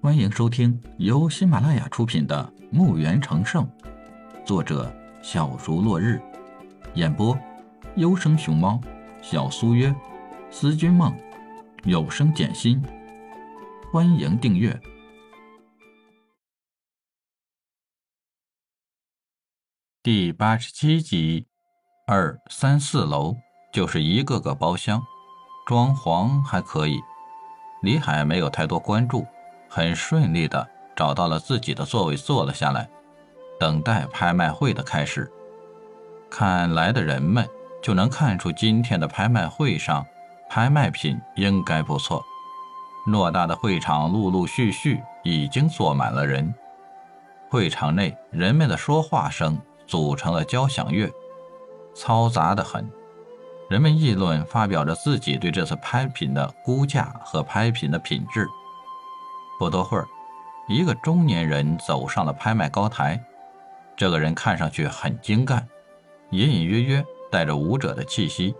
欢迎收听由喜马拉雅出品的《墓园成圣》，作者小竹落日，演播优生熊猫、小苏约、思君梦、有声简心。欢迎订阅第八十七集。二三四楼就是一个个包厢，装潢还可以。李海没有太多关注，很顺利的找到了自己的座位，坐了下来，等待拍卖会的开始。看来的人们就能看出，今天的拍卖会上，拍卖品应该不错。偌大的会场，陆陆续续已经坐满了人。会场内人们的说话声组成了交响乐。嘈杂的很，人们议论，发表着自己对这次拍品的估价和拍品的品质。不多会儿，一个中年人走上了拍卖高台。这个人看上去很精干，隐隐约约带着武者的气息。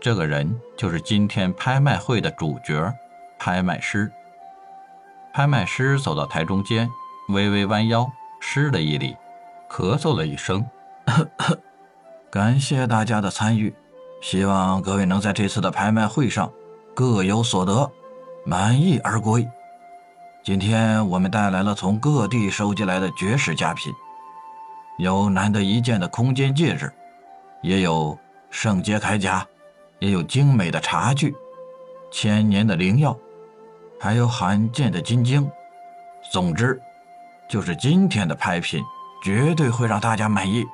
这个人就是今天拍卖会的主角——拍卖师。拍卖师走到台中间，微微弯腰，施了一礼，咳嗽了一声咳咳。感谢大家的参与，希望各位能在这次的拍卖会上各有所得，满意而归。今天我们带来了从各地收集来的绝世佳品，有难得一见的空间戒指，也有圣洁铠甲，也有精美的茶具，千年的灵药，还有罕见的金晶。总之，就是今天的拍品绝对会让大家满意。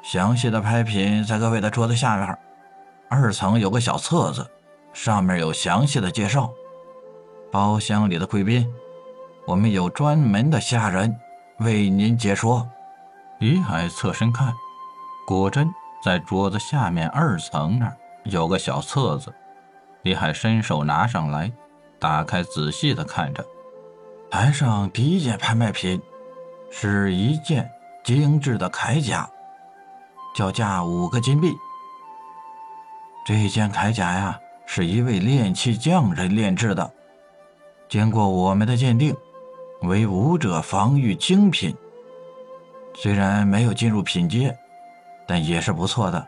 详细的拍品在各位的桌子下面，二层有个小册子，上面有详细的介绍。包厢里的贵宾，我们有专门的下人为您解说。李海侧身看，果真在桌子下面二层那儿有个小册子。李海伸手拿上来，打开仔细的看着。台上第一件拍卖品，是一件精致的铠甲。叫价五个金币。这件铠甲呀，是一位炼器匠人炼制的，经过我们的鉴定，为武者防御精品。虽然没有进入品阶，但也是不错的。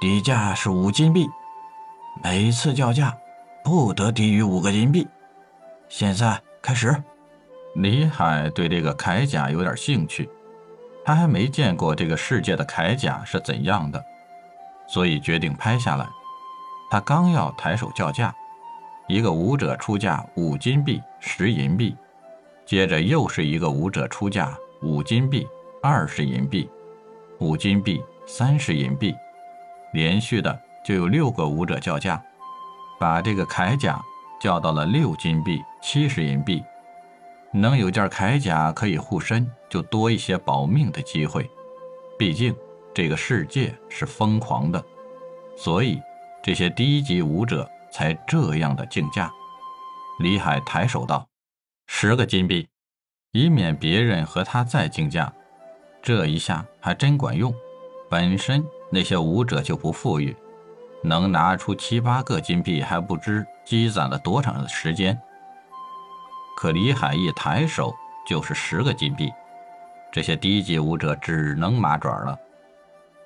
底价是五金币，每次叫价不得低于五个金币。现在开始。李海对这个铠甲有点兴趣。他还没见过这个世界的铠甲是怎样的，所以决定拍下来。他刚要抬手叫价，一个武者出价五金币、十银币，接着又是一个武者出价五金币、二十银币、五金币、三十银币，连续的就有六个武者叫价，把这个铠甲叫到了六金币、七十银币。能有件铠甲可以护身，就多一些保命的机会。毕竟这个世界是疯狂的，所以这些低级武者才这样的竞价。李海抬手道：“十个金币，以免别人和他再竞价。”这一下还真管用。本身那些武者就不富裕，能拿出七八个金币，还不知积攒了多长的时间。可李海一抬手就是十个金币，这些低级武者只能麻爪了。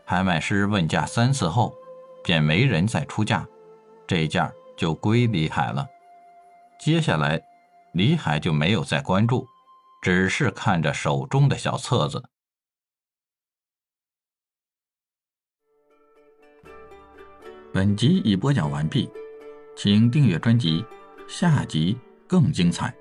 拍卖师问价三次后，便没人再出价，这件就归李海了。接下来，李海就没有再关注，只是看着手中的小册子。本集已播讲完毕，请订阅专辑，下集更精彩。